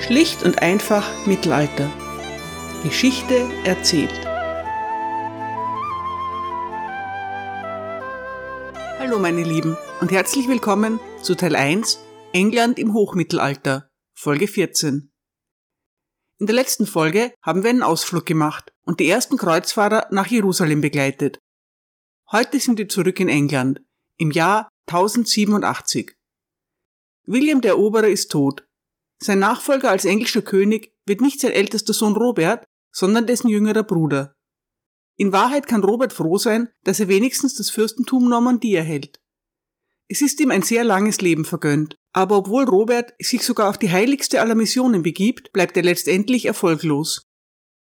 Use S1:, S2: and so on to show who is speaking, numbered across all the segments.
S1: Schlicht und einfach Mittelalter. Geschichte erzählt. Hallo meine Lieben und herzlich willkommen zu Teil 1 England im Hochmittelalter, Folge 14. In der letzten Folge haben wir einen Ausflug gemacht und die ersten Kreuzfahrer nach Jerusalem begleitet. Heute sind wir zurück in England, im Jahr 1087. William der Eroberer ist tot sein Nachfolger als englischer König wird nicht sein ältester Sohn Robert, sondern dessen jüngerer Bruder. In Wahrheit kann Robert froh sein, dass er wenigstens das Fürstentum Normandie erhält. Es ist ihm ein sehr langes Leben vergönnt, aber obwohl Robert sich sogar auf die heiligste aller Missionen begibt, bleibt er letztendlich erfolglos.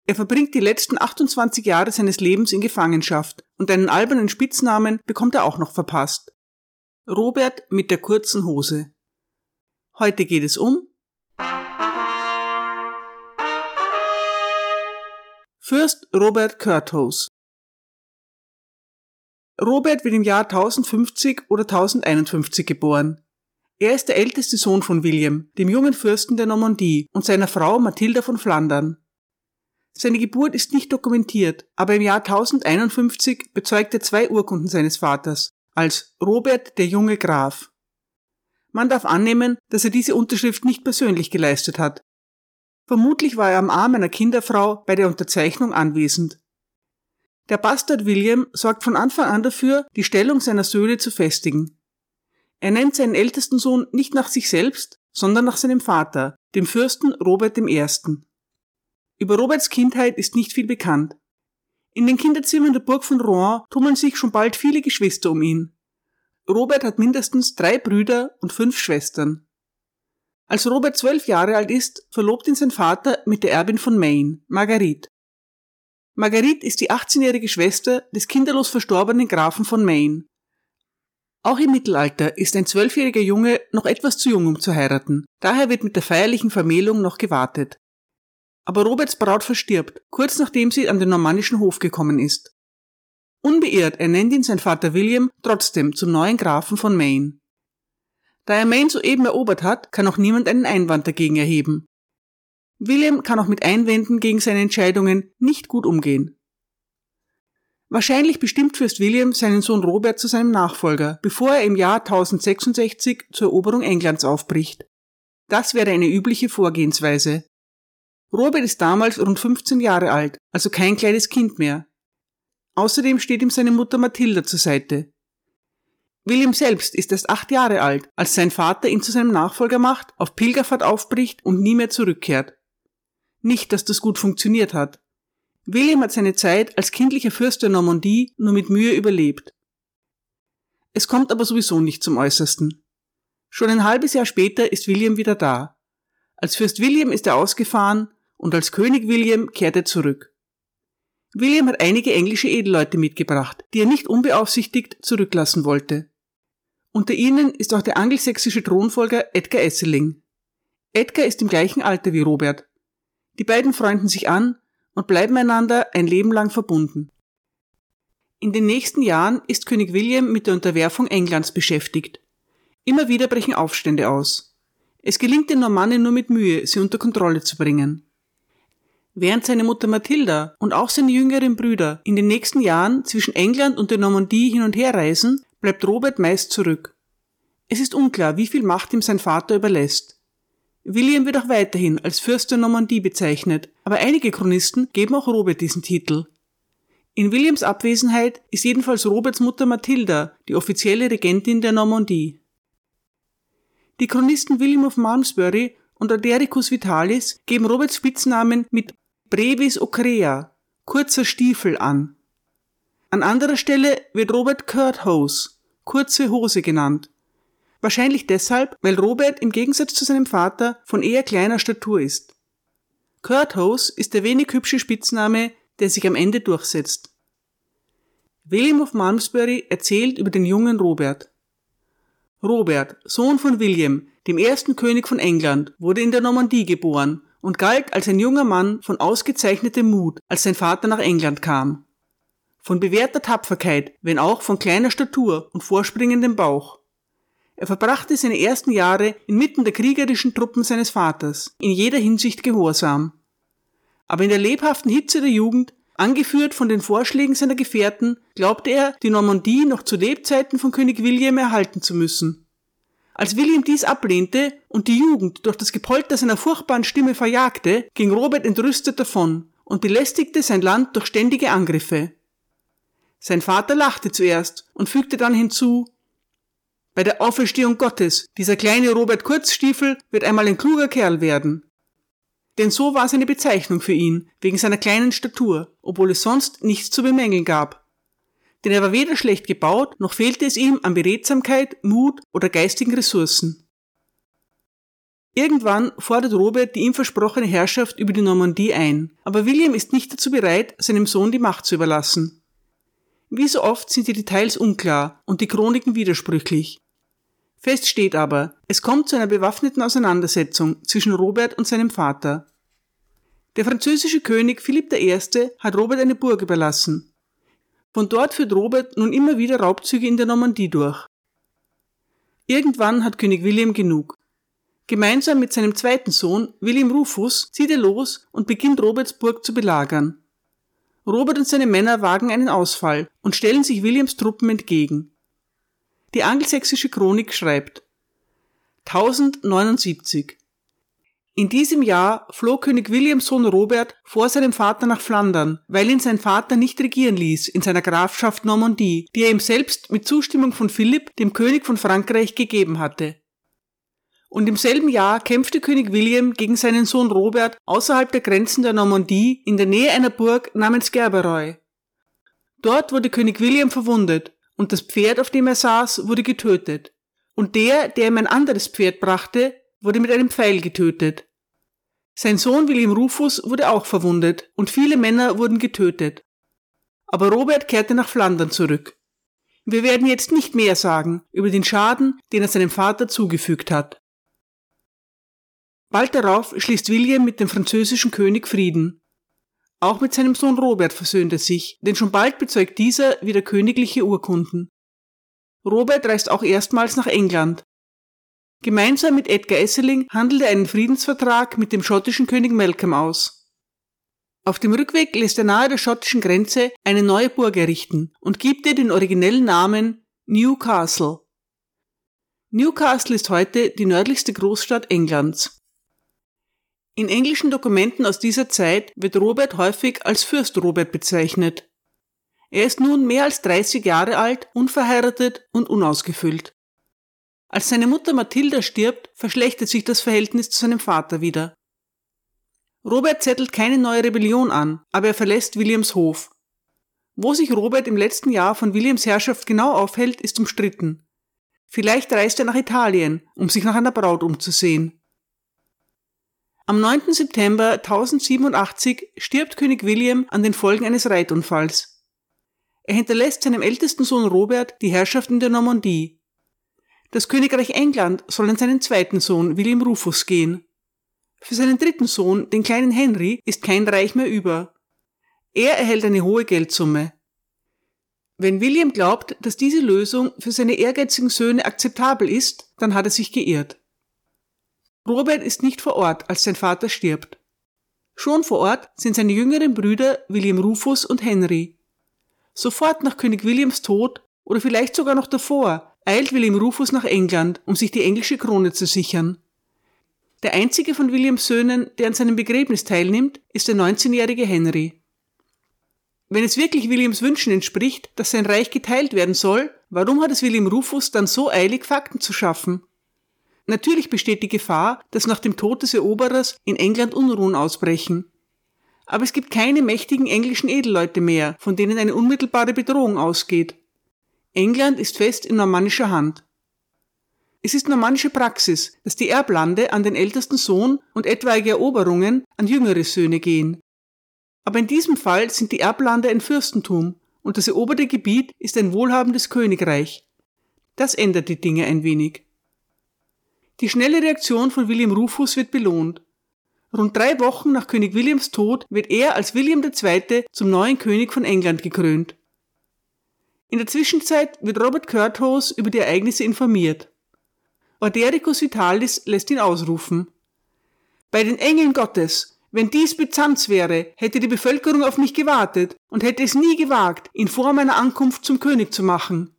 S1: Er verbringt die letzten 28 Jahre seines Lebens in Gefangenschaft und einen albernen Spitznamen bekommt er auch noch verpasst. Robert mit der kurzen Hose. Heute geht es um Fürst Robert Curthose. Robert wird im Jahr 1050 oder 1051 geboren. Er ist der älteste Sohn von William, dem jungen Fürsten der Normandie, und seiner Frau Mathilda von Flandern. Seine Geburt ist nicht dokumentiert, aber im Jahr 1051 bezeugt er zwei Urkunden seines Vaters als Robert der junge Graf. Man darf annehmen, dass er diese Unterschrift nicht persönlich geleistet hat, Vermutlich war er am Arm einer Kinderfrau bei der Unterzeichnung anwesend. Der Bastard William sorgt von Anfang an dafür, die Stellung seiner Söhne zu festigen. Er nennt seinen ältesten Sohn nicht nach sich selbst, sondern nach seinem Vater, dem Fürsten Robert I. Über Roberts Kindheit ist nicht viel bekannt. In den Kinderzimmern der Burg von Rouen tummeln sich schon bald viele Geschwister um ihn. Robert hat mindestens drei Brüder und fünf Schwestern. Als Robert zwölf Jahre alt ist, verlobt ihn sein Vater mit der Erbin von Maine, Marguerite. Marguerite ist die 18-jährige Schwester des kinderlos verstorbenen Grafen von Maine. Auch im Mittelalter ist ein zwölfjähriger Junge noch etwas zu jung, um zu heiraten. Daher wird mit der feierlichen Vermählung noch gewartet. Aber Roberts Braut verstirbt, kurz nachdem sie an den normannischen Hof gekommen ist. Unbeirrt ernennt ihn sein Vater William trotzdem zum neuen Grafen von Maine. Da er Maine soeben erobert hat, kann auch niemand einen Einwand dagegen erheben. William kann auch mit Einwänden gegen seine Entscheidungen nicht gut umgehen. Wahrscheinlich bestimmt Fürst William seinen Sohn Robert zu seinem Nachfolger, bevor er im Jahr 1066 zur Eroberung Englands aufbricht. Das wäre eine übliche Vorgehensweise. Robert ist damals rund 15 Jahre alt, also kein kleines Kind mehr. Außerdem steht ihm seine Mutter Mathilda zur Seite. William selbst ist erst acht Jahre alt, als sein Vater ihn zu seinem Nachfolger macht, auf Pilgerfahrt aufbricht und nie mehr zurückkehrt. Nicht, dass das gut funktioniert hat. William hat seine Zeit als kindlicher Fürst der Normandie nur mit Mühe überlebt. Es kommt aber sowieso nicht zum Äußersten. Schon ein halbes Jahr später ist William wieder da. Als Fürst William ist er ausgefahren und als König William kehrt er zurück. William hat einige englische Edelleute mitgebracht, die er nicht unbeaufsichtigt zurücklassen wollte. Unter ihnen ist auch der angelsächsische Thronfolger Edgar Esseling. Edgar ist im gleichen Alter wie Robert. Die beiden freunden sich an und bleiben einander ein Leben lang verbunden. In den nächsten Jahren ist König William mit der Unterwerfung Englands beschäftigt. Immer wieder brechen Aufstände aus. Es gelingt den Normannen nur mit Mühe, sie unter Kontrolle zu bringen. Während seine Mutter Mathilda und auch seine jüngeren Brüder in den nächsten Jahren zwischen England und der Normandie hin und her reisen, bleibt Robert meist zurück. Es ist unklar, wie viel Macht ihm sein Vater überlässt. William wird auch weiterhin als Fürst der Normandie bezeichnet, aber einige Chronisten geben auch Robert diesen Titel. In Williams Abwesenheit ist jedenfalls Roberts Mutter Mathilda die offizielle Regentin der Normandie. Die Chronisten William of Malmesbury und Adericus Vitalis geben Roberts Spitznamen mit Brevis Ocrea, kurzer Stiefel an. An anderer Stelle wird Robert Curthose, kurze Hose genannt. Wahrscheinlich deshalb, weil Robert im Gegensatz zu seinem Vater von eher kleiner Statur ist. Curthose ist der wenig hübsche Spitzname, der sich am Ende durchsetzt. William of Malmesbury erzählt über den jungen Robert. Robert, Sohn von William, dem ersten König von England, wurde in der Normandie geboren und galt als ein junger Mann von ausgezeichnetem Mut, als sein Vater nach England kam von bewährter Tapferkeit, wenn auch von kleiner Statur und vorspringendem Bauch. Er verbrachte seine ersten Jahre inmitten der kriegerischen Truppen seines Vaters, in jeder Hinsicht gehorsam. Aber in der lebhaften Hitze der Jugend, angeführt von den Vorschlägen seiner Gefährten, glaubte er, die Normandie noch zu Lebzeiten von König William erhalten zu müssen. Als William dies ablehnte und die Jugend durch das Gepolter seiner furchtbaren Stimme verjagte, ging Robert entrüstet davon und belästigte sein Land durch ständige Angriffe. Sein Vater lachte zuerst und fügte dann hinzu, bei der Auferstehung Gottes, dieser kleine Robert Kurzstiefel wird einmal ein kluger Kerl werden. Denn so war seine Bezeichnung für ihn, wegen seiner kleinen Statur, obwohl es sonst nichts zu bemängeln gab. Denn er war weder schlecht gebaut, noch fehlte es ihm an Beredsamkeit, Mut oder geistigen Ressourcen. Irgendwann fordert Robert die ihm versprochene Herrschaft über die Normandie ein, aber William ist nicht dazu bereit, seinem Sohn die Macht zu überlassen. Wie so oft sind die Details unklar und die Chroniken widersprüchlich. Fest steht aber, es kommt zu einer bewaffneten Auseinandersetzung zwischen Robert und seinem Vater. Der französische König Philipp I. hat Robert eine Burg überlassen. Von dort führt Robert nun immer wieder Raubzüge in der Normandie durch. Irgendwann hat König William genug. Gemeinsam mit seinem zweiten Sohn, William Rufus, zieht er los und beginnt Roberts Burg zu belagern. Robert und seine Männer wagen einen Ausfall und stellen sich Williams Truppen entgegen. Die angelsächsische Chronik schreibt 1079 in diesem Jahr floh König Williams Sohn Robert vor seinem Vater nach Flandern, weil ihn sein Vater nicht regieren ließ in seiner Grafschaft Normandie, die er ihm selbst mit Zustimmung von Philipp, dem König von Frankreich, gegeben hatte. Und im selben Jahr kämpfte König William gegen seinen Sohn Robert außerhalb der Grenzen der Normandie in der Nähe einer Burg namens Gerberoy. Dort wurde König William verwundet und das Pferd, auf dem er saß, wurde getötet. Und der, der ihm ein anderes Pferd brachte, wurde mit einem Pfeil getötet. Sein Sohn William Rufus wurde auch verwundet und viele Männer wurden getötet. Aber Robert kehrte nach Flandern zurück. Wir werden jetzt nicht mehr sagen über den Schaden, den er seinem Vater zugefügt hat. Bald darauf schließt William mit dem französischen König Frieden. Auch mit seinem Sohn Robert versöhnt er sich, denn schon bald bezeugt dieser wieder königliche Urkunden. Robert reist auch erstmals nach England. Gemeinsam mit Edgar Esseling handelt er einen Friedensvertrag mit dem schottischen König Malcolm aus. Auf dem Rückweg lässt er nahe der schottischen Grenze eine neue Burg errichten und gibt ihr den originellen Namen Newcastle. Newcastle ist heute die nördlichste Großstadt Englands. In englischen Dokumenten aus dieser Zeit wird Robert häufig als Fürst Robert bezeichnet. Er ist nun mehr als 30 Jahre alt, unverheiratet und unausgefüllt. Als seine Mutter Mathilda stirbt, verschlechtert sich das Verhältnis zu seinem Vater wieder. Robert zettelt keine neue Rebellion an, aber er verlässt Williams Hof. Wo sich Robert im letzten Jahr von Williams Herrschaft genau aufhält, ist umstritten. Vielleicht reist er nach Italien, um sich nach einer Braut umzusehen. Am 9. September 1087 stirbt König William an den Folgen eines Reitunfalls. Er hinterlässt seinem ältesten Sohn Robert die Herrschaft in der Normandie. Das Königreich England soll an seinen zweiten Sohn William Rufus gehen. Für seinen dritten Sohn, den kleinen Henry, ist kein Reich mehr über. Er erhält eine hohe Geldsumme. Wenn William glaubt, dass diese Lösung für seine ehrgeizigen Söhne akzeptabel ist, dann hat er sich geirrt. Robert ist nicht vor Ort, als sein Vater stirbt. Schon vor Ort sind seine jüngeren Brüder William Rufus und Henry. Sofort nach König Williams Tod oder vielleicht sogar noch davor eilt William Rufus nach England, um sich die englische Krone zu sichern. Der einzige von Williams Söhnen, der an seinem Begräbnis teilnimmt, ist der 19-jährige Henry. Wenn es wirklich Williams Wünschen entspricht, dass sein Reich geteilt werden soll, warum hat es William Rufus dann so eilig, Fakten zu schaffen? Natürlich besteht die Gefahr, dass nach dem Tod des Eroberers in England Unruhen ausbrechen. Aber es gibt keine mächtigen englischen Edelleute mehr, von denen eine unmittelbare Bedrohung ausgeht. England ist fest in normannischer Hand. Es ist normannische Praxis, dass die Erblande an den ältesten Sohn und etwaige Eroberungen an jüngere Söhne gehen. Aber in diesem Fall sind die Erblande ein Fürstentum und das eroberte Gebiet ist ein wohlhabendes Königreich. Das ändert die Dinge ein wenig. Die schnelle Reaktion von William Rufus wird belohnt. Rund drei Wochen nach König Williams Tod wird er als William II. zum neuen König von England gekrönt. In der Zwischenzeit wird Robert Curthose über die Ereignisse informiert. Ordericus Vitalis lässt ihn ausrufen. Bei den Engeln Gottes, wenn dies Byzanz wäre, hätte die Bevölkerung auf mich gewartet und hätte es nie gewagt, ihn vor meiner Ankunft zum König zu machen.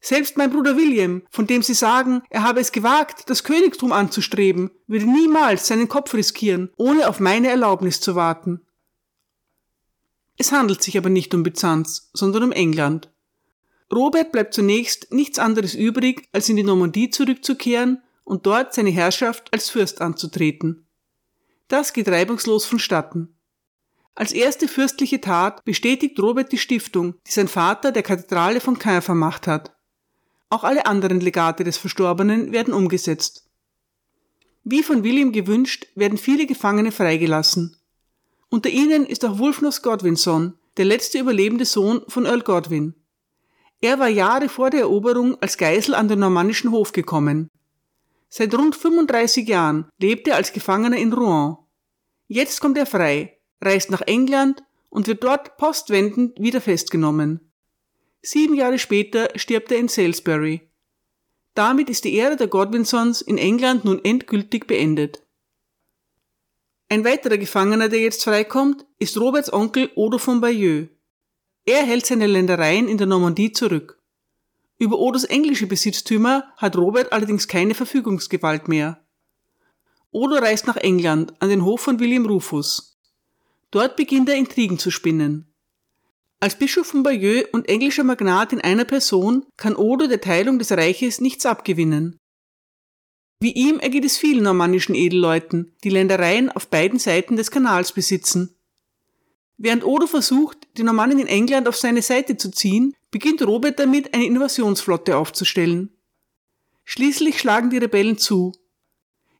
S1: Selbst mein Bruder William, von dem Sie sagen, er habe es gewagt, das Königtum anzustreben, würde niemals seinen Kopf riskieren, ohne auf meine Erlaubnis zu warten. Es handelt sich aber nicht um Byzanz, sondern um England. Robert bleibt zunächst nichts anderes übrig, als in die Normandie zurückzukehren und dort seine Herrschaft als Fürst anzutreten. Das geht reibungslos vonstatten. Als erste fürstliche Tat bestätigt Robert die Stiftung, die sein Vater der Kathedrale von Caen vermacht hat. Auch alle anderen Legate des Verstorbenen werden umgesetzt. Wie von William gewünscht, werden viele Gefangene freigelassen. Unter ihnen ist auch Wulfnos Godwinson, der letzte überlebende Sohn von Earl Godwin. Er war Jahre vor der Eroberung als Geisel an den normannischen Hof gekommen. Seit rund 35 Jahren lebt er als Gefangener in Rouen. Jetzt kommt er frei, reist nach England und wird dort postwendend wieder festgenommen. Sieben Jahre später stirbt er in Salisbury. Damit ist die Ära der Godwinsons in England nun endgültig beendet. Ein weiterer Gefangener, der jetzt freikommt, ist Roberts Onkel Odo von Bayeux. Er hält seine Ländereien in der Normandie zurück. Über Odos englische Besitztümer hat Robert allerdings keine Verfügungsgewalt mehr. Odo reist nach England an den Hof von William Rufus. Dort beginnt er Intrigen zu spinnen. Als Bischof von Bayeux und englischer Magnat in einer Person kann Odo der Teilung des Reiches nichts abgewinnen. Wie ihm ergeht es vielen normannischen Edelleuten, die Ländereien auf beiden Seiten des Kanals besitzen. Während Odo versucht, die Normannen in England auf seine Seite zu ziehen, beginnt Robert damit, eine Invasionsflotte aufzustellen. Schließlich schlagen die Rebellen zu.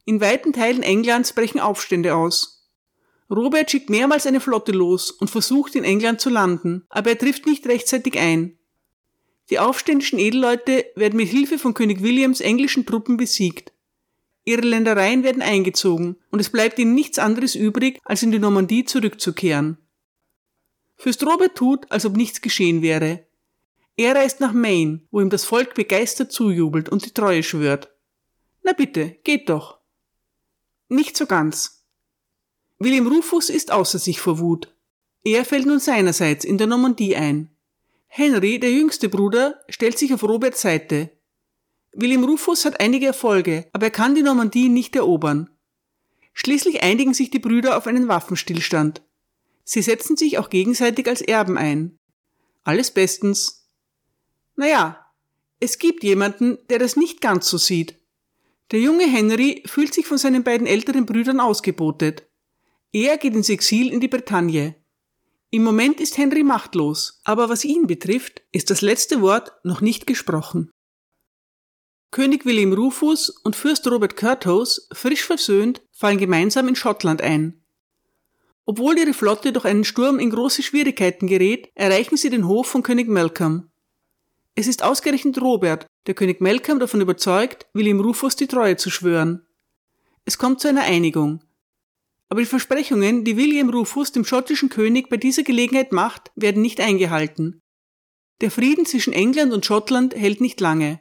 S1: In weiten Teilen Englands brechen Aufstände aus. Robert schickt mehrmals eine Flotte los und versucht in England zu landen, aber er trifft nicht rechtzeitig ein. Die aufständischen Edelleute werden mit Hilfe von König Williams englischen Truppen besiegt. Ihre Ländereien werden eingezogen und es bleibt ihnen nichts anderes übrig, als in die Normandie zurückzukehren. Fürst Robert tut, als ob nichts geschehen wäre. Er reist nach Maine, wo ihm das Volk begeistert zujubelt und die Treue schwört. Na bitte, geht doch. Nicht so ganz. William Rufus ist außer sich vor Wut. Er fällt nun seinerseits in der Normandie ein. Henry, der jüngste Bruder, stellt sich auf Roberts Seite. William Rufus hat einige Erfolge, aber er kann die Normandie nicht erobern. Schließlich einigen sich die Brüder auf einen Waffenstillstand. Sie setzen sich auch gegenseitig als Erben ein. Alles bestens. Naja, es gibt jemanden, der das nicht ganz so sieht. Der junge Henry fühlt sich von seinen beiden älteren Brüdern ausgebotet. Er geht ins Exil in die Bretagne. Im Moment ist Henry machtlos, aber was ihn betrifft, ist das letzte Wort noch nicht gesprochen. König William Rufus und Fürst Robert Curthose, frisch versöhnt, fallen gemeinsam in Schottland ein. Obwohl ihre Flotte durch einen Sturm in große Schwierigkeiten gerät, erreichen sie den Hof von König Malcolm. Es ist ausgerechnet Robert, der König Malcolm davon überzeugt, William Rufus die Treue zu schwören. Es kommt zu einer Einigung. Aber die Versprechungen, die William Rufus dem schottischen König bei dieser Gelegenheit macht, werden nicht eingehalten. Der Frieden zwischen England und Schottland hält nicht lange.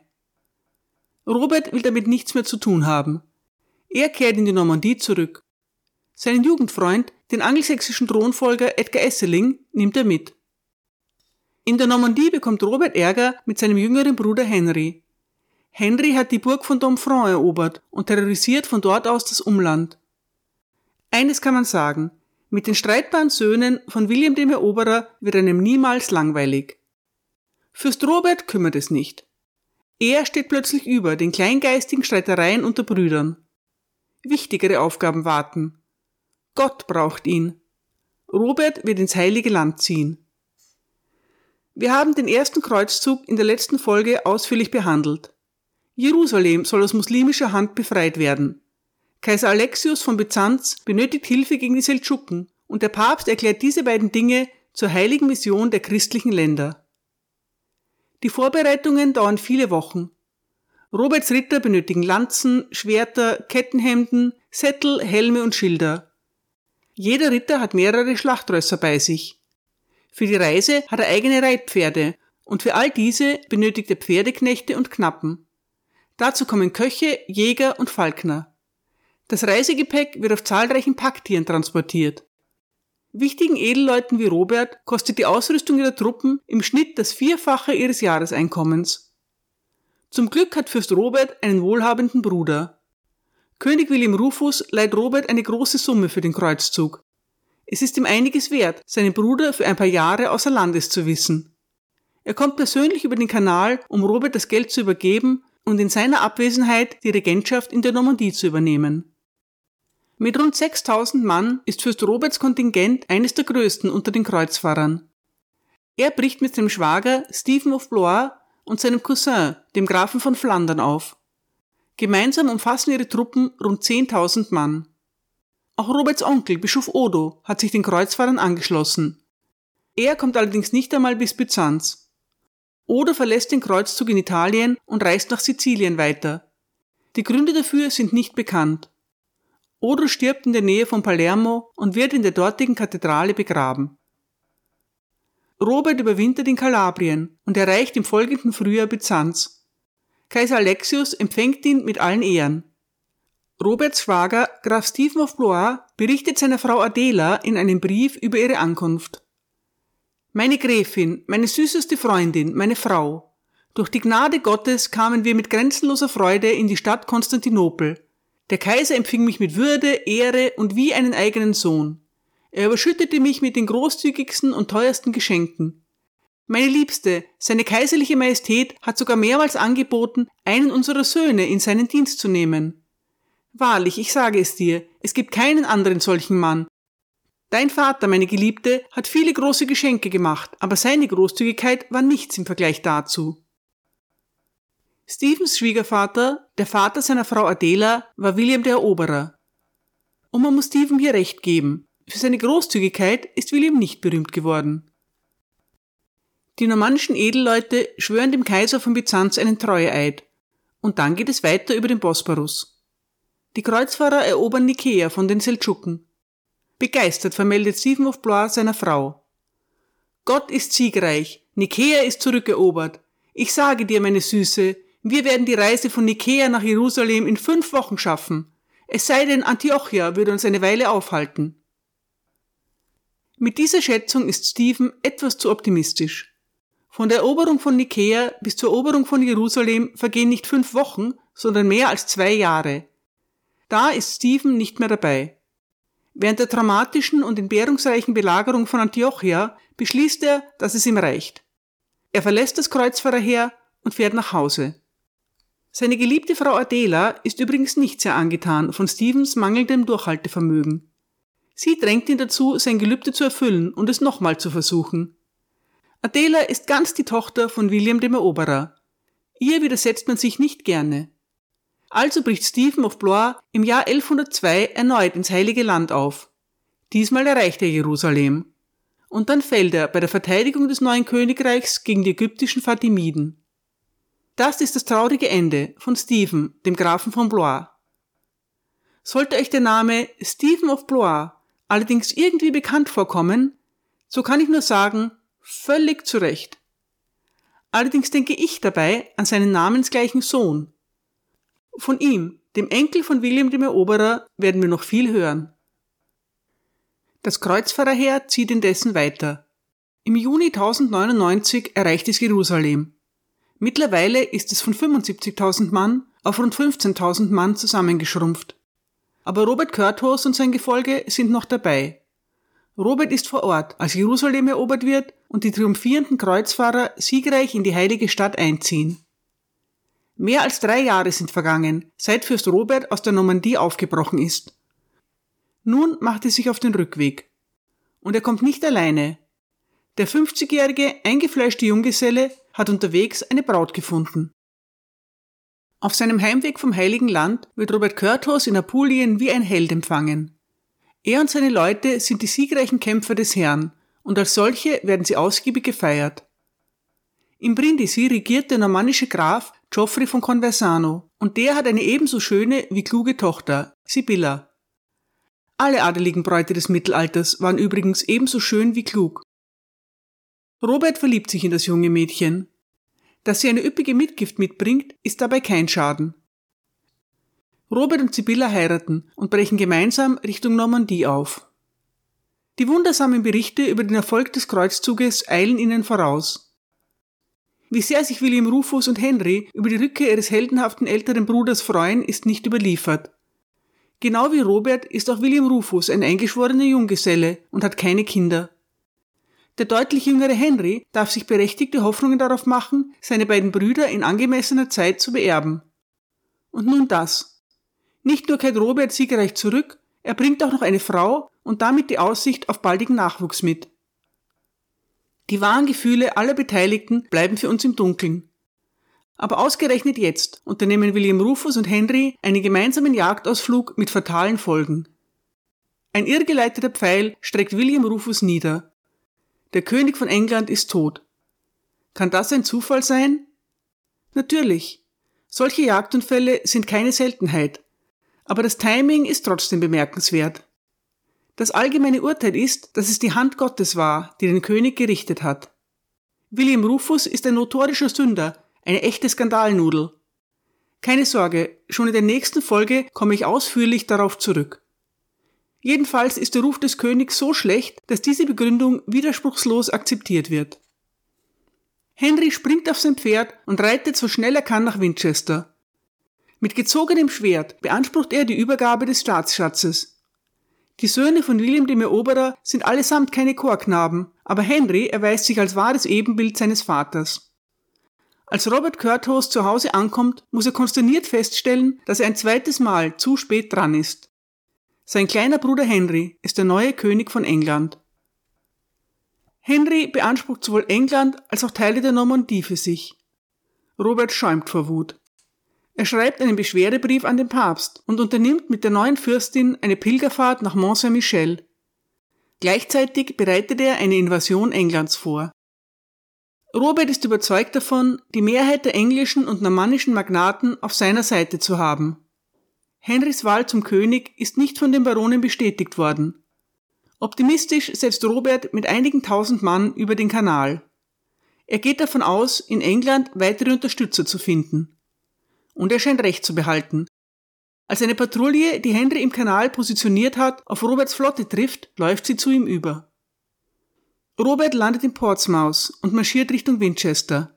S1: Robert will damit nichts mehr zu tun haben. Er kehrt in die Normandie zurück. Seinen Jugendfreund, den angelsächsischen Thronfolger Edgar Esseling, nimmt er mit. In der Normandie bekommt Robert Ärger mit seinem jüngeren Bruder Henry. Henry hat die Burg von Domfront erobert und terrorisiert von dort aus das Umland. Eines kann man sagen, mit den streitbaren Söhnen von William dem Eroberer wird einem niemals langweilig. Fürst Robert kümmert es nicht. Er steht plötzlich über den kleingeistigen Streitereien unter Brüdern. Wichtigere Aufgaben warten. Gott braucht ihn. Robert wird ins heilige Land ziehen. Wir haben den ersten Kreuzzug in der letzten Folge ausführlich behandelt. Jerusalem soll aus muslimischer Hand befreit werden. Kaiser Alexius von Byzanz benötigt Hilfe gegen die Seldschuken und der Papst erklärt diese beiden Dinge zur heiligen Mission der christlichen Länder. Die Vorbereitungen dauern viele Wochen. Roberts Ritter benötigen Lanzen, Schwerter, Kettenhemden, Sättel, Helme und Schilder. Jeder Ritter hat mehrere Schlachtrösser bei sich. Für die Reise hat er eigene Reitpferde und für all diese benötigt er Pferdeknechte und Knappen. Dazu kommen Köche, Jäger und Falkner. Das Reisegepäck wird auf zahlreichen Packtieren transportiert. Wichtigen Edelleuten wie Robert kostet die Ausrüstung ihrer Truppen im Schnitt das Vierfache ihres Jahreseinkommens. Zum Glück hat Fürst Robert einen wohlhabenden Bruder. König William Rufus leiht Robert eine große Summe für den Kreuzzug. Es ist ihm einiges wert, seinen Bruder für ein paar Jahre außer Landes zu wissen. Er kommt persönlich über den Kanal, um Robert das Geld zu übergeben und in seiner Abwesenheit die Regentschaft in der Normandie zu übernehmen. Mit rund 6000 Mann ist Fürst Roberts Kontingent eines der größten unter den Kreuzfahrern. Er bricht mit seinem Schwager Stephen of Blois und seinem Cousin, dem Grafen von Flandern, auf. Gemeinsam umfassen ihre Truppen rund 10.000 Mann. Auch Roberts Onkel, Bischof Odo, hat sich den Kreuzfahrern angeschlossen. Er kommt allerdings nicht einmal bis Byzanz. Odo verlässt den Kreuzzug in Italien und reist nach Sizilien weiter. Die Gründe dafür sind nicht bekannt. Odo stirbt in der Nähe von Palermo und wird in der dortigen Kathedrale begraben. Robert überwintert in Kalabrien und erreicht im folgenden Frühjahr Byzanz. Kaiser Alexius empfängt ihn mit allen Ehren. Roberts Schwager Graf Stephen of Blois berichtet seiner Frau Adela in einem Brief über ihre Ankunft. Meine Gräfin, meine süßeste Freundin, meine Frau, durch die Gnade Gottes kamen wir mit grenzenloser Freude in die Stadt Konstantinopel. Der Kaiser empfing mich mit Würde, Ehre und wie einen eigenen Sohn. Er überschüttete mich mit den großzügigsten und teuersten Geschenken. Meine Liebste, seine kaiserliche Majestät hat sogar mehrmals angeboten, einen unserer Söhne in seinen Dienst zu nehmen. Wahrlich, ich sage es dir, es gibt keinen anderen solchen Mann. Dein Vater, meine Geliebte, hat viele große Geschenke gemacht, aber seine Großzügigkeit war nichts im Vergleich dazu. Stephens Schwiegervater, der Vater seiner Frau Adela, war William der Eroberer. Und man muss Stephen hier recht geben. Für seine Großzügigkeit ist William nicht berühmt geworden. Die normannischen Edelleute schwören dem Kaiser von Byzanz einen Treueeid. Und dann geht es weiter über den Bosporus. Die Kreuzfahrer erobern Nikäa von den Seldschuken. Begeistert vermeldet Stephen of Blois seiner Frau. Gott ist siegreich, Nikäa ist zurückerobert. Ich sage dir, meine Süße, wir werden die Reise von Nikäa nach Jerusalem in fünf Wochen schaffen. Es sei denn, Antiochia würde uns eine Weile aufhalten. Mit dieser Schätzung ist Stephen etwas zu optimistisch. Von der Eroberung von Nikäa bis zur Eroberung von Jerusalem vergehen nicht fünf Wochen, sondern mehr als zwei Jahre. Da ist Stephen nicht mehr dabei. Während der dramatischen und entbehrungsreichen Belagerung von Antiochia beschließt er, dass es ihm reicht. Er verlässt das Kreuzfahrerheer und fährt nach Hause. Seine geliebte Frau Adela ist übrigens nicht sehr angetan von Stephens mangelndem Durchhaltevermögen. Sie drängt ihn dazu, sein Gelübde zu erfüllen und es nochmal zu versuchen. Adela ist ganz die Tochter von William dem Eroberer. Ihr widersetzt man sich nicht gerne. Also bricht Stephen of Blois im Jahr 1102 erneut ins Heilige Land auf. Diesmal erreicht er Jerusalem. Und dann fällt er bei der Verteidigung des neuen Königreichs gegen die ägyptischen Fatimiden. Das ist das traurige Ende von Stephen, dem Grafen von Blois. Sollte euch der Name Stephen of Blois allerdings irgendwie bekannt vorkommen, so kann ich nur sagen, völlig zu Recht. Allerdings denke ich dabei an seinen namensgleichen Sohn, von ihm, dem Enkel von William dem Eroberer, werden wir noch viel hören. Das Kreuzfahrerheer zieht indessen weiter. Im Juni 1099 erreicht es Jerusalem. Mittlerweile ist es von 75.000 Mann auf rund 15.000 Mann zusammengeschrumpft. Aber Robert Curthose und sein Gefolge sind noch dabei. Robert ist vor Ort, als Jerusalem erobert wird und die triumphierenden Kreuzfahrer siegreich in die heilige Stadt einziehen. Mehr als drei Jahre sind vergangen, seit Fürst Robert aus der Normandie aufgebrochen ist. Nun macht er sich auf den Rückweg. Und er kommt nicht alleine. Der 50-jährige, eingefleischte Junggeselle hat unterwegs eine Braut gefunden. Auf seinem Heimweg vom Heiligen Land wird Robert Curthose in Apulien wie ein Held empfangen. Er und seine Leute sind die siegreichen Kämpfer des Herrn und als solche werden sie ausgiebig gefeiert. Im Brindisi regiert der normannische Graf Geoffrey von Conversano, und der hat eine ebenso schöne wie kluge Tochter, Sibylla. Alle adeligen Bräute des Mittelalters waren übrigens ebenso schön wie klug. Robert verliebt sich in das junge Mädchen. Dass sie eine üppige Mitgift mitbringt, ist dabei kein Schaden. Robert und Sibylla heiraten und brechen gemeinsam Richtung Normandie auf. Die wundersamen Berichte über den Erfolg des Kreuzzuges eilen ihnen voraus. Wie sehr sich William Rufus und Henry über die Rückkehr ihres heldenhaften älteren Bruders freuen, ist nicht überliefert. Genau wie Robert ist auch William Rufus ein eingeschworener Junggeselle und hat keine Kinder. Der deutlich jüngere Henry darf sich berechtigte Hoffnungen darauf machen, seine beiden Brüder in angemessener Zeit zu beerben. Und nun das. Nicht nur kehrt Robert siegreich zurück, er bringt auch noch eine Frau und damit die Aussicht auf baldigen Nachwuchs mit. Die wahren Gefühle aller Beteiligten bleiben für uns im Dunkeln. Aber ausgerechnet jetzt unternehmen William Rufus und Henry einen gemeinsamen Jagdausflug mit fatalen Folgen. Ein irrgeleiteter Pfeil streckt William Rufus nieder. Der König von England ist tot. Kann das ein Zufall sein? Natürlich. Solche Jagdunfälle sind keine Seltenheit. Aber das Timing ist trotzdem bemerkenswert. Das allgemeine Urteil ist, dass es die Hand Gottes war, die den König gerichtet hat. William Rufus ist ein notorischer Sünder, eine echte Skandalnudel. Keine Sorge, schon in der nächsten Folge komme ich ausführlich darauf zurück. Jedenfalls ist der Ruf des Königs so schlecht, dass diese Begründung widerspruchslos akzeptiert wird. Henry springt auf sein Pferd und reitet so schnell er kann nach Winchester. Mit gezogenem Schwert beansprucht er die Übergabe des Staatsschatzes. Die Söhne von William dem Eroberer sind allesamt keine Chorknaben, aber Henry erweist sich als wahres Ebenbild seines Vaters. Als Robert Curthose zu Hause ankommt, muss er konsterniert feststellen, dass er ein zweites Mal zu spät dran ist. Sein kleiner Bruder Henry ist der neue König von England. Henry beansprucht sowohl England als auch Teile der Normandie für sich. Robert schäumt vor Wut. Er schreibt einen Beschwerdebrief an den Papst und unternimmt mit der neuen Fürstin eine Pilgerfahrt nach Mont Saint-Michel. Gleichzeitig bereitet er eine Invasion Englands vor. Robert ist überzeugt davon, die Mehrheit der englischen und normannischen Magnaten auf seiner Seite zu haben. Henrys Wahl zum König ist nicht von den Baronen bestätigt worden. Optimistisch setzt Robert mit einigen tausend Mann über den Kanal. Er geht davon aus, in England weitere Unterstützer zu finden und er scheint recht zu behalten. Als eine Patrouille, die Henry im Kanal positioniert hat, auf Roberts Flotte trifft, läuft sie zu ihm über. Robert landet in Portsmouth und marschiert Richtung Winchester.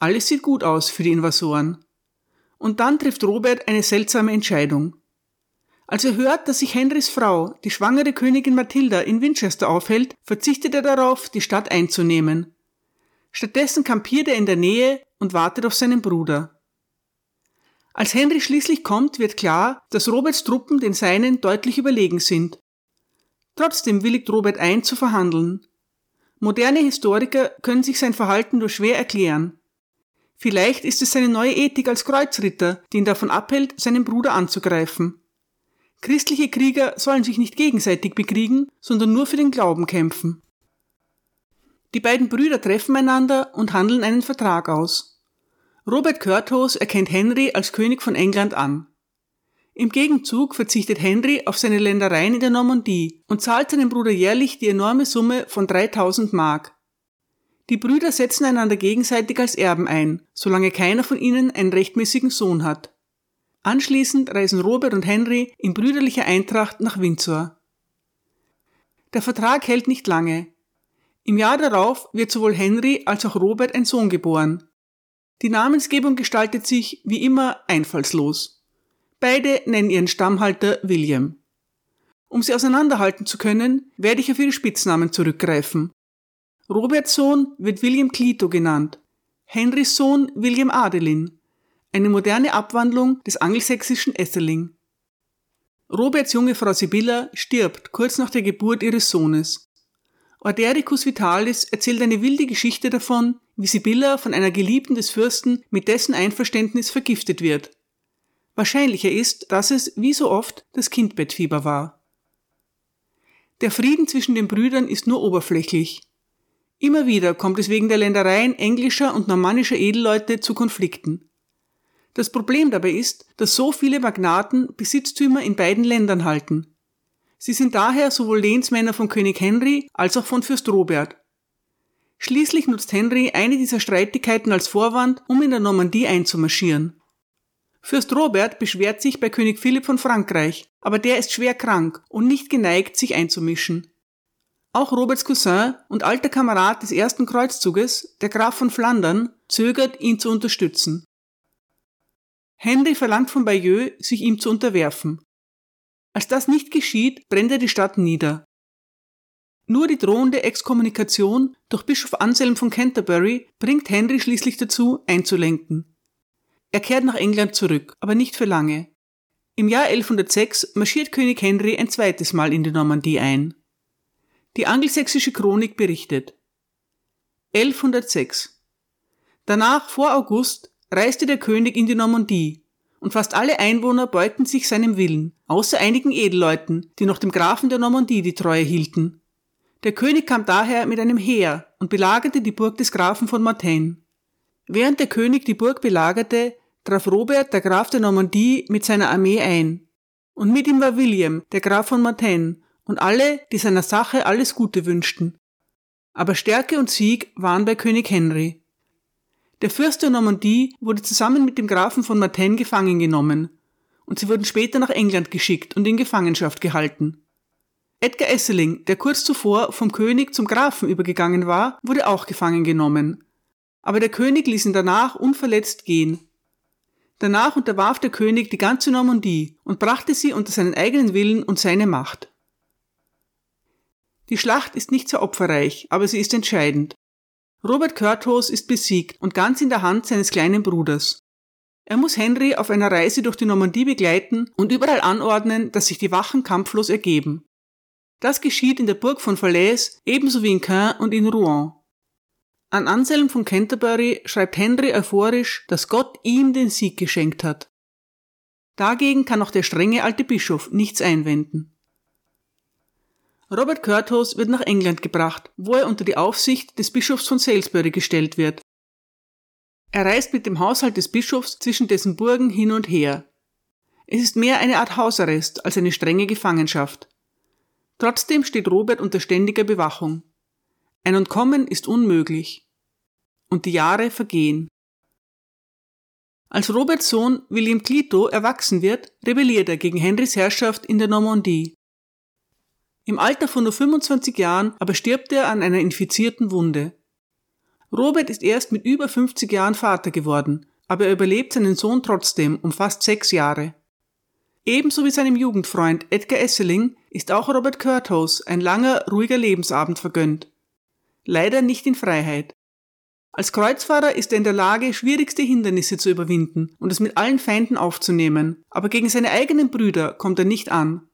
S1: Alles sieht gut aus für die Invasoren. Und dann trifft Robert eine seltsame Entscheidung. Als er hört, dass sich Henrys Frau, die schwangere Königin Mathilda, in Winchester aufhält, verzichtet er darauf, die Stadt einzunehmen. Stattdessen kampiert er in der Nähe und wartet auf seinen Bruder. Als Henry schließlich kommt, wird klar, dass Roberts Truppen den Seinen deutlich überlegen sind. Trotzdem willigt Robert ein, zu verhandeln. Moderne Historiker können sich sein Verhalten nur schwer erklären. Vielleicht ist es seine neue Ethik als Kreuzritter, die ihn davon abhält, seinen Bruder anzugreifen. Christliche Krieger sollen sich nicht gegenseitig bekriegen, sondern nur für den Glauben kämpfen. Die beiden Brüder treffen einander und handeln einen Vertrag aus. Robert Curthose erkennt Henry als König von England an. Im Gegenzug verzichtet Henry auf seine Ländereien in der Normandie und zahlt seinem Bruder jährlich die enorme Summe von 3000 Mark. Die Brüder setzen einander gegenseitig als Erben ein, solange keiner von ihnen einen rechtmäßigen Sohn hat. Anschließend reisen Robert und Henry in brüderlicher Eintracht nach Windsor. Der Vertrag hält nicht lange. Im Jahr darauf wird sowohl Henry als auch Robert ein Sohn geboren. Die Namensgebung gestaltet sich wie immer einfallslos. Beide nennen ihren Stammhalter William. Um sie auseinanderhalten zu können, werde ich auf ihre Spitznamen zurückgreifen. Roberts Sohn wird William Clito genannt, Henrys Sohn William Adelin, eine moderne Abwandlung des angelsächsischen Esseling. Roberts junge Frau Sibylla stirbt kurz nach der Geburt ihres Sohnes. Ordericus Vitalis erzählt eine wilde Geschichte davon, wie Sibylla von einer Geliebten des Fürsten mit dessen Einverständnis vergiftet wird. Wahrscheinlicher ist, dass es, wie so oft, das Kindbettfieber war. Der Frieden zwischen den Brüdern ist nur oberflächlich. Immer wieder kommt es wegen der Ländereien englischer und normannischer Edelleute zu Konflikten. Das Problem dabei ist, dass so viele Magnaten Besitztümer in beiden Ländern halten. Sie sind daher sowohl Lehnsmänner von König Henry als auch von Fürst Robert Schließlich nutzt Henry eine dieser Streitigkeiten als Vorwand, um in der Normandie einzumarschieren. Fürst Robert beschwert sich bei König Philipp von Frankreich, aber der ist schwer krank und nicht geneigt, sich einzumischen. Auch Roberts Cousin und alter Kamerad des ersten Kreuzzuges, der Graf von Flandern, zögert, ihn zu unterstützen. Henry verlangt von Bayeux, sich ihm zu unterwerfen. Als das nicht geschieht, brennt er die Stadt nieder. Nur die drohende Exkommunikation durch Bischof Anselm von Canterbury bringt Henry schließlich dazu, einzulenken. Er kehrt nach England zurück, aber nicht für lange. Im Jahr 1106 marschiert König Henry ein zweites Mal in die Normandie ein. Die angelsächsische Chronik berichtet. 1106. Danach, vor August, reiste der König in die Normandie, und fast alle Einwohner beugten sich seinem Willen, außer einigen Edelleuten, die noch dem Grafen der Normandie die Treue hielten. Der König kam daher mit einem Heer und belagerte die Burg des Grafen von Mortaine. Während der König die Burg belagerte, traf Robert, der Graf der Normandie, mit seiner Armee ein. Und mit ihm war William, der Graf von Mortaine, und alle, die seiner Sache alles Gute wünschten. Aber Stärke und Sieg waren bei König Henry. Der Fürst der Normandie wurde zusammen mit dem Grafen von Mortaine gefangen genommen, und sie wurden später nach England geschickt und in Gefangenschaft gehalten. Edgar Esseling, der kurz zuvor vom König zum Grafen übergegangen war, wurde auch gefangen genommen. Aber der König ließ ihn danach unverletzt gehen. Danach unterwarf der König die ganze Normandie und brachte sie unter seinen eigenen Willen und seine Macht. Die Schlacht ist nicht sehr opferreich, aber sie ist entscheidend. Robert Curthose ist besiegt und ganz in der Hand seines kleinen Bruders. Er muss Henry auf einer Reise durch die Normandie begleiten und überall anordnen, dass sich die Wachen kampflos ergeben. Das geschieht in der Burg von Falaise ebenso wie in Caen und in Rouen. An Anselm von Canterbury schreibt Henry euphorisch, dass Gott ihm den Sieg geschenkt hat. Dagegen kann auch der strenge alte Bischof nichts einwenden. Robert Curthose wird nach England gebracht, wo er unter die Aufsicht des Bischofs von Salisbury gestellt wird. Er reist mit dem Haushalt des Bischofs zwischen dessen Burgen hin und her. Es ist mehr eine Art Hausarrest als eine strenge Gefangenschaft. Trotzdem steht Robert unter ständiger Bewachung. Ein Entkommen ist unmöglich. Und die Jahre vergehen. Als Roberts Sohn William Clito erwachsen wird, rebelliert er gegen Henrys Herrschaft in der Normandie. Im Alter von nur 25 Jahren aber stirbt er an einer infizierten Wunde. Robert ist erst mit über 50 Jahren Vater geworden, aber er überlebt seinen Sohn trotzdem um fast sechs Jahre. Ebenso wie seinem Jugendfreund Edgar Esseling ist auch Robert Curthose ein langer, ruhiger Lebensabend vergönnt leider nicht in Freiheit. Als Kreuzfahrer ist er in der Lage, schwierigste Hindernisse zu überwinden und es mit allen Feinden aufzunehmen, aber gegen seine eigenen Brüder kommt er nicht an.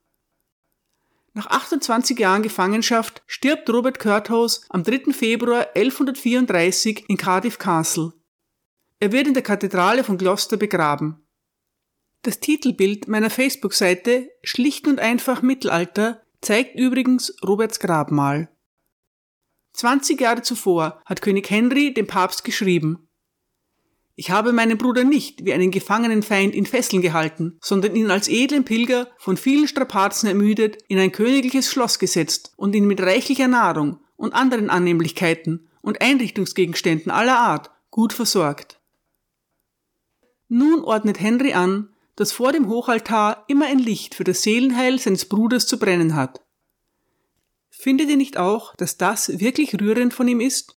S1: Nach 28 Jahren Gefangenschaft stirbt Robert Curthose am 3. Februar 1134 in Cardiff Castle. Er wird in der Kathedrale von Gloucester begraben. Das Titelbild meiner Facebook-Seite Schlicht und einfach Mittelalter zeigt übrigens Roberts Grabmal. 20 Jahre zuvor hat König Henry dem Papst geschrieben, ich habe meinen Bruder nicht wie einen gefangenen Feind in Fesseln gehalten, sondern ihn als edlen Pilger, von vielen Strapazen ermüdet, in ein königliches Schloss gesetzt und ihn mit reichlicher Nahrung und anderen Annehmlichkeiten und Einrichtungsgegenständen aller Art gut versorgt. Nun ordnet Henry an, dass vor dem Hochaltar immer ein Licht für das Seelenheil seines Bruders zu brennen hat. Findet ihr nicht auch, dass das wirklich rührend von ihm ist?